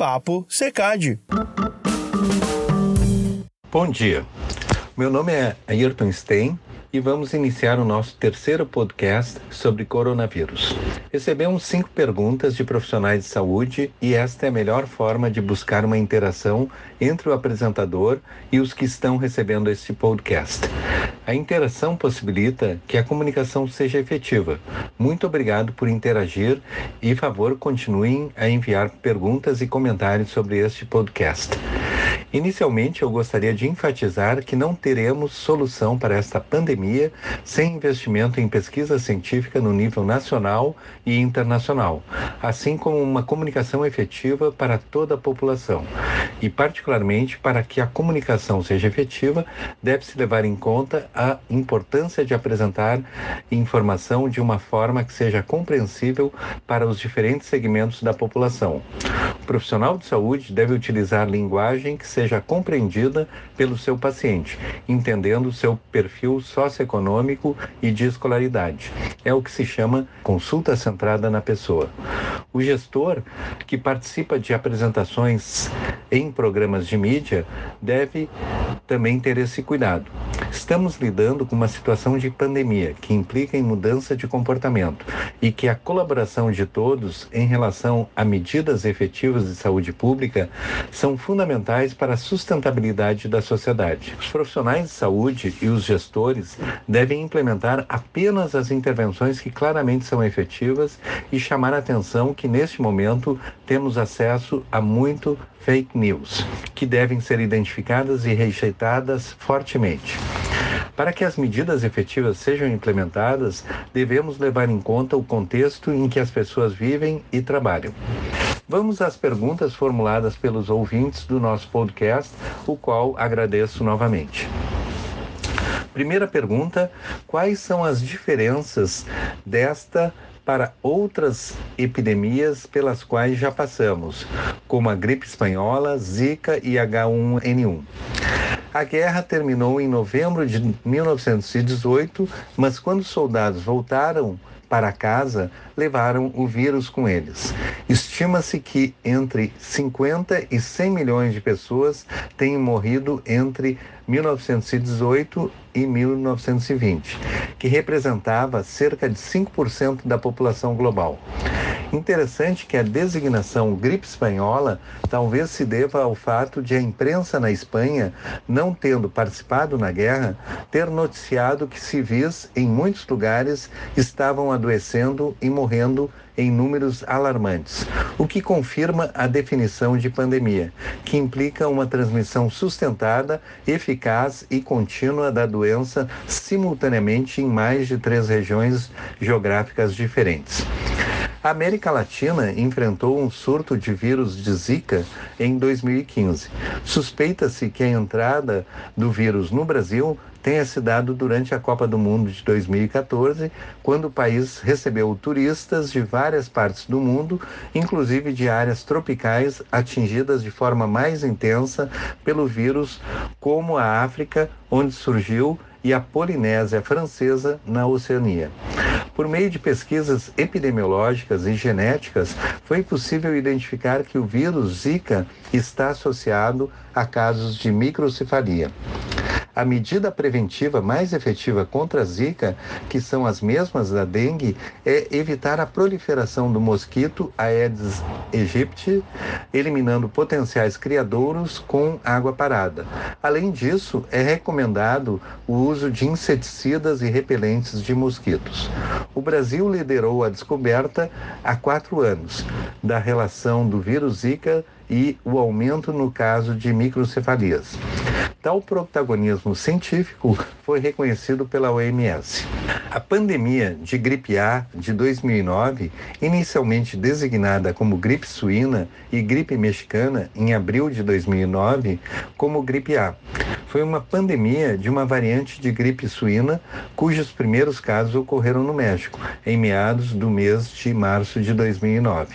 Papo Secad. Bom dia. Meu nome é Ayrton Stein e vamos iniciar o nosso terceiro podcast sobre coronavírus. Recebemos cinco perguntas de profissionais de saúde e esta é a melhor forma de buscar uma interação entre o apresentador e os que estão recebendo este podcast. A interação possibilita que a comunicação seja efetiva. Muito obrigado por interagir e, favor, continuem a enviar perguntas e comentários sobre este podcast. Inicialmente, eu gostaria de enfatizar que não teremos solução para esta pandemia sem investimento em pesquisa científica no nível nacional e internacional, assim como uma comunicação efetiva para toda a população. E, particularmente, para que a comunicação seja efetiva, deve-se levar em conta a importância de apresentar informação de uma forma que seja compreensível para os diferentes segmentos da população. O profissional de saúde deve utilizar linguagem que seja compreendida pelo seu paciente, entendendo seu perfil socioeconômico e de escolaridade. É o que se chama consulta centrada na pessoa. O gestor que participa de apresentações em programas de mídia deve também ter esse cuidado. Estamos lidando com uma situação de pandemia que implica em mudança de comportamento e que a colaboração de todos em relação a medidas efetivas de saúde pública são fundamentais para a sustentabilidade da sociedade. Os profissionais de saúde e os gestores devem implementar apenas as intervenções que claramente são efetivas e chamar a atenção que neste momento temos acesso a muito fake news, que devem ser identificadas e rejeitadas fortemente. Para que as medidas efetivas sejam implementadas, devemos levar em conta o contexto em que as pessoas vivem e trabalham. Vamos às perguntas formuladas pelos ouvintes do nosso podcast, o qual agradeço novamente. Primeira pergunta: quais são as diferenças desta para outras epidemias pelas quais já passamos, como a gripe espanhola, Zika e H1N1? A guerra terminou em novembro de 1918, mas quando os soldados voltaram para casa, levaram o vírus com eles. Estima-se que entre 50 e 100 milhões de pessoas tenham morrido entre 1918 e 1920, que representava cerca de 5% da população global. Interessante que a designação gripe espanhola talvez se deva ao fato de a imprensa na Espanha, não tendo participado na guerra, ter noticiado que civis em muitos lugares estavam adoecendo e morrendo em números alarmantes, o que confirma a definição de pandemia, que implica uma transmissão sustentada, eficaz e contínua da doença simultaneamente em mais de três regiões geográficas diferentes. A América Latina enfrentou um surto de vírus de Zika em 2015. Suspeita-se que a entrada do vírus no Brasil tenha se dado durante a Copa do Mundo de 2014, quando o país recebeu turistas de várias partes do mundo, inclusive de áreas tropicais atingidas de forma mais intensa pelo vírus, como a África, onde surgiu, e a Polinésia Francesa, na Oceania. Por meio de pesquisas epidemiológicas e genéticas, foi possível identificar que o vírus Zika está associado a casos de microcefalia. A medida preventiva mais efetiva contra a Zika, que são as mesmas da dengue, é evitar a proliferação do mosquito Aedes aegypti, eliminando potenciais criadouros com água parada. Além disso, é recomendado o uso de inseticidas e repelentes de mosquitos. O Brasil liderou a descoberta há quatro anos da relação do vírus Zika e o aumento no caso de microcefalias. Tal protagonismo científico foi reconhecido pela OMS. A pandemia de gripe A de 2009, inicialmente designada como gripe suína e gripe mexicana em abril de 2009 como gripe A, foi uma pandemia de uma variante de gripe suína cujos primeiros casos ocorreram no México em meados do mês de março de 2009.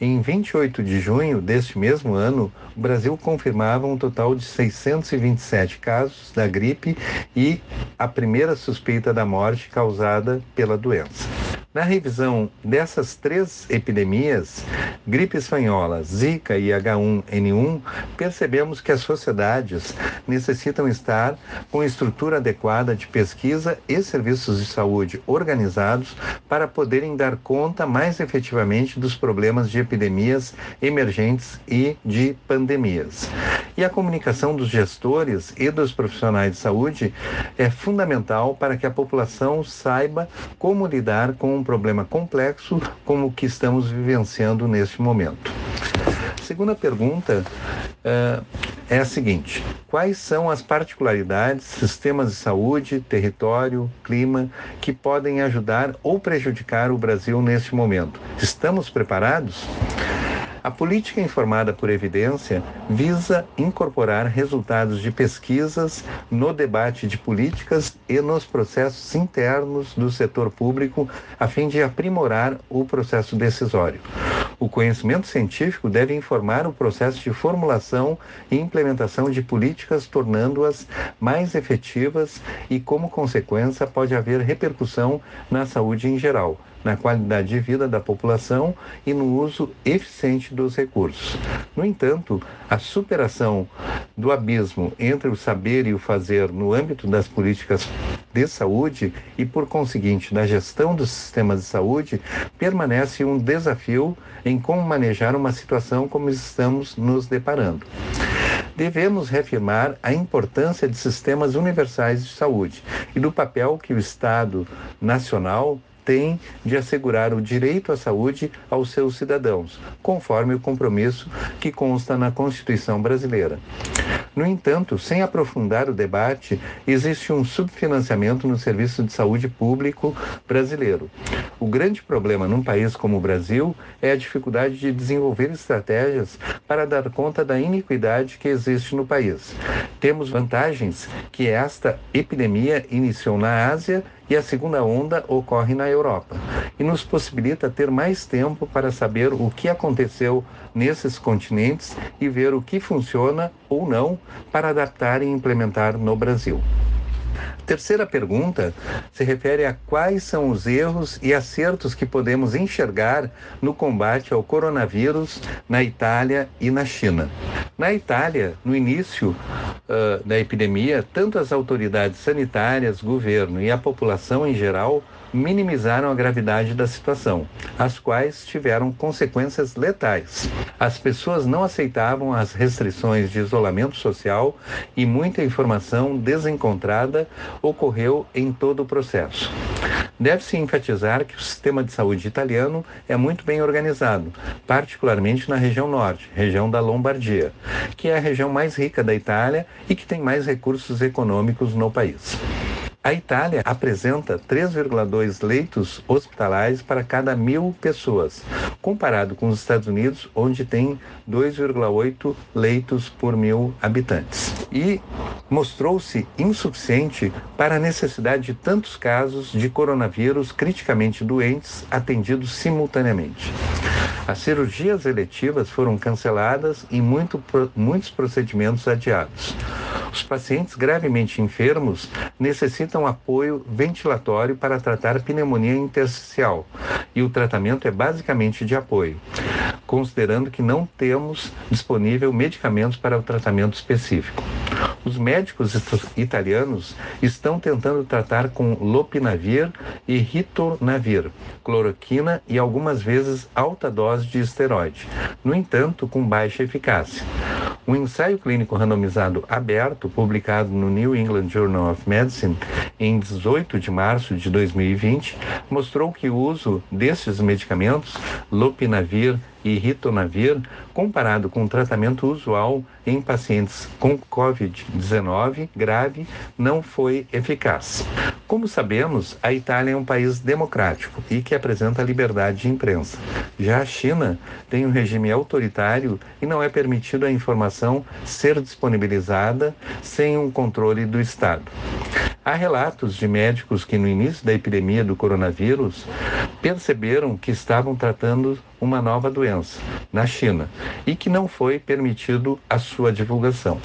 Em 28 de junho deste mesmo ano, o Brasil confirmava um total de 627 casos da gripe e a primeira suspeita da morte causada pela doença. Na revisão dessas três epidemias, gripe espanhola, Zika e H1N1, percebemos que as sociedades necessitam estar com estrutura adequada de pesquisa e serviços de saúde organizados para poderem dar conta mais efetivamente dos problemas de epidemias emergentes e de pandemias. E a comunicação dos gestores e dos profissionais de saúde é fundamental para que a população saiba como lidar com um problema complexo como o que estamos vivenciando neste momento. A segunda pergunta uh, é a seguinte: quais são as particularidades, sistemas de saúde, território, clima que podem ajudar ou prejudicar o Brasil neste momento? Estamos preparados? A política informada por evidência visa incorporar resultados de pesquisas no debate de políticas e nos processos internos do setor público, a fim de aprimorar o processo decisório. O conhecimento científico deve informar o processo de formulação e implementação de políticas, tornando-as mais efetivas e, como consequência, pode haver repercussão na saúde em geral na qualidade de vida da população e no uso eficiente dos recursos. No entanto, a superação do abismo entre o saber e o fazer no âmbito das políticas de saúde e, por conseguinte, da gestão dos sistemas de saúde, permanece um desafio como manejar uma situação como estamos nos deparando devemos reafirmar a importância de sistemas universais de saúde e do papel que o Estado nacional tem de assegurar o direito à saúde aos seus cidadãos, conforme o compromisso que consta na Constituição brasileira. No entanto, sem aprofundar o debate, existe um subfinanciamento no serviço de saúde público brasileiro. O grande problema num país como o Brasil é a dificuldade de desenvolver estratégias para dar conta da iniquidade que existe no país. Temos vantagens que esta epidemia iniciou na Ásia e a segunda onda ocorre na Europa e nos possibilita ter mais tempo para saber o que aconteceu nesses continentes e ver o que funciona ou não para adaptar e implementar no Brasil. Terceira pergunta se refere a quais são os erros e acertos que podemos enxergar no combate ao coronavírus na Itália e na China. Na Itália, no início uh, da epidemia, tanto as autoridades sanitárias, governo e a população em geral minimizaram a gravidade da situação, as quais tiveram consequências letais. As pessoas não aceitavam as restrições de isolamento social e muita informação desencontrada ocorreu em todo o processo. Deve-se enfatizar que o sistema de saúde italiano é muito bem organizado, particularmente na região norte, região da Lombardia, que é a região mais rica da Itália e que tem mais recursos econômicos no país. A Itália apresenta 3,2 leitos hospitalares para cada mil pessoas, comparado com os Estados Unidos, onde tem 2,8 leitos por mil habitantes. E mostrou-se insuficiente para a necessidade de tantos casos de coronavírus criticamente doentes atendidos simultaneamente. As cirurgias eletivas foram canceladas e muito, muitos procedimentos adiados. Os pacientes gravemente enfermos necessitam apoio ventilatório para tratar pneumonia intersticial e o tratamento é basicamente de apoio, considerando que não temos disponível medicamentos para o tratamento específico. Os médicos italianos estão tentando tratar com lopinavir e ritonavir, cloroquina e algumas vezes alta dose de esteroide, no entanto, com baixa eficácia. Um ensaio clínico randomizado aberto, publicado no New England Journal of Medicine em 18 de março de 2020, mostrou que o uso destes medicamentos, lopinavir e ritonavir, comparado com o tratamento usual em pacientes com COVID-19 grave, não foi eficaz. Como sabemos, a Itália é um país democrático e que apresenta liberdade de imprensa. Já a China tem um regime autoritário e não é permitido a informação ser disponibilizada sem um controle do Estado. Há relatos de médicos que, no início da epidemia do coronavírus, perceberam que estavam tratando uma nova doença na China e que não foi permitido a sua divulgação.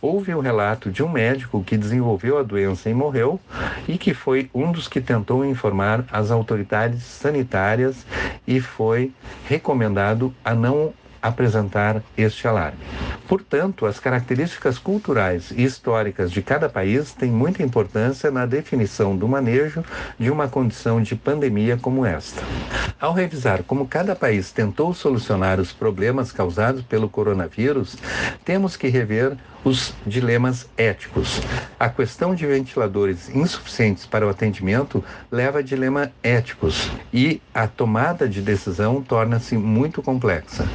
houve o relato de um médico que desenvolveu a doença e morreu e que foi um dos que tentou informar as autoridades sanitárias e foi recomendado a não apresentar este alarme. Portanto, as características culturais e históricas de cada país têm muita importância na definição do manejo de uma condição de pandemia como esta. Ao revisar como cada país tentou solucionar os problemas causados pelo coronavírus, temos que rever os dilemas éticos. A questão de ventiladores insuficientes para o atendimento leva a dilemas éticos e a tomada de decisão torna-se muito complexa.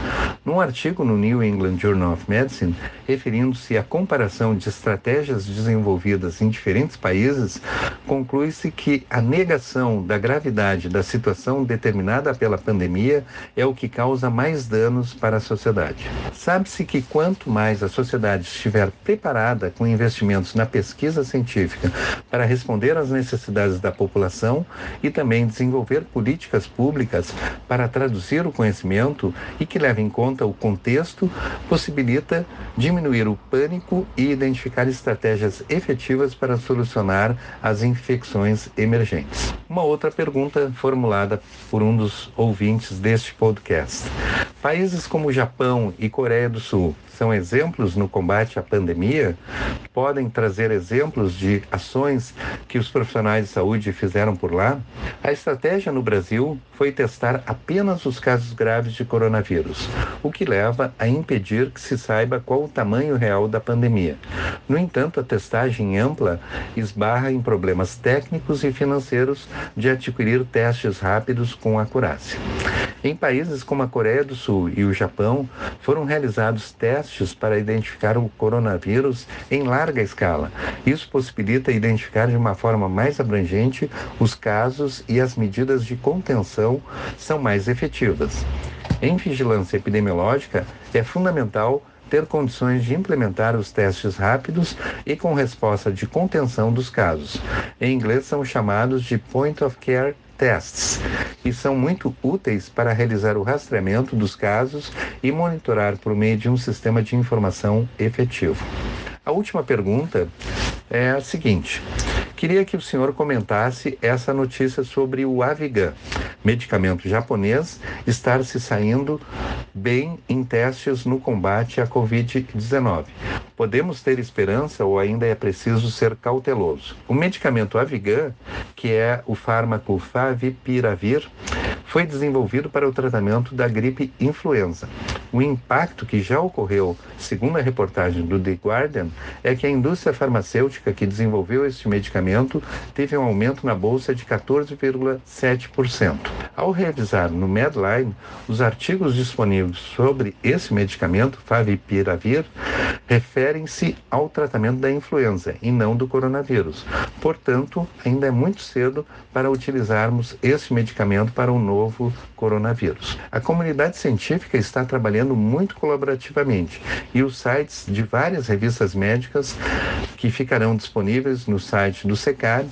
Num artigo no New England Journal of Medicine, referindo-se à comparação de estratégias desenvolvidas em diferentes países, conclui-se que a negação da gravidade da situação determinada pela pandemia é o que causa mais danos para a sociedade. Sabe-se que quanto mais a sociedade estiver preparada com investimentos na pesquisa científica para responder às necessidades da população e também desenvolver políticas públicas para traduzir o conhecimento e que leve em conta o contexto, possibilita diminuir o pânico e identificar estratégias efetivas para solucionar as infecções emergentes. Uma outra pergunta formulada por um dos ouvintes deste podcast. Países como Japão e Coreia do Sul são exemplos no combate à pandemia? Podem trazer exemplos de ações que os profissionais de saúde fizeram por lá? A estratégia no Brasil foi testar apenas os casos graves de coronavírus, o que leva a impedir que se saiba qual o tamanho real da pandemia. No entanto, a testagem ampla esbarra em problemas técnicos e financeiros de adquirir testes rápidos com acurácia. Em países como a Coreia do Sul e o Japão, foram realizados testes para identificar o coronavírus em larga escala. Isso possibilita identificar de uma forma mais abrangente os casos e as medidas de contenção são mais efetivas. Em vigilância epidemiológica, é fundamental ter condições de implementar os testes rápidos e com resposta de contenção dos casos. Em inglês são chamados de point of care tests e são muito úteis para realizar o rastreamento dos casos e monitorar por meio de um sistema de informação efetivo. A última pergunta é a seguinte: queria que o senhor comentasse essa notícia sobre o Avigan, medicamento japonês, estar se saindo bem em testes no combate à Covid-19. Podemos ter esperança ou ainda é preciso ser cauteloso? O medicamento Avigan, que é o fármaco Favipiravir, foi desenvolvido para o tratamento da gripe influenza. O impacto que já ocorreu, segundo a reportagem do The Guardian, é que a indústria farmacêutica que desenvolveu este medicamento teve um aumento na bolsa de 14,7%. Ao revisar no Medline os artigos disponíveis sobre esse medicamento, Favipiravir, referem-se ao tratamento da influenza e não do coronavírus. Portanto, ainda é muito cedo para utilizarmos esse medicamento para o novo novo coronavírus. A comunidade científica está trabalhando muito colaborativamente e os sites de várias revistas médicas que ficarão disponíveis no site do SECAD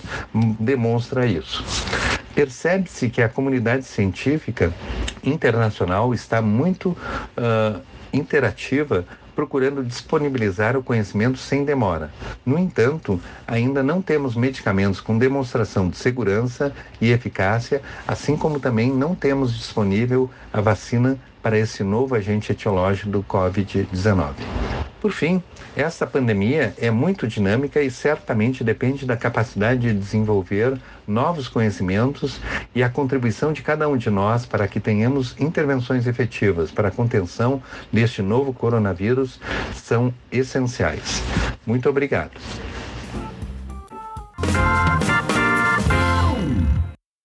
demonstra isso. Percebe-se que a comunidade científica internacional está muito uh, interativa procurando disponibilizar o conhecimento sem demora. No entanto, ainda não temos medicamentos com demonstração de segurança e eficácia, assim como também não temos disponível a vacina para esse novo agente etiológico do Covid-19. Por fim, esta pandemia é muito dinâmica e certamente depende da capacidade de desenvolver novos conhecimentos e a contribuição de cada um de nós para que tenhamos intervenções efetivas para a contenção deste novo coronavírus são essenciais. Muito obrigado.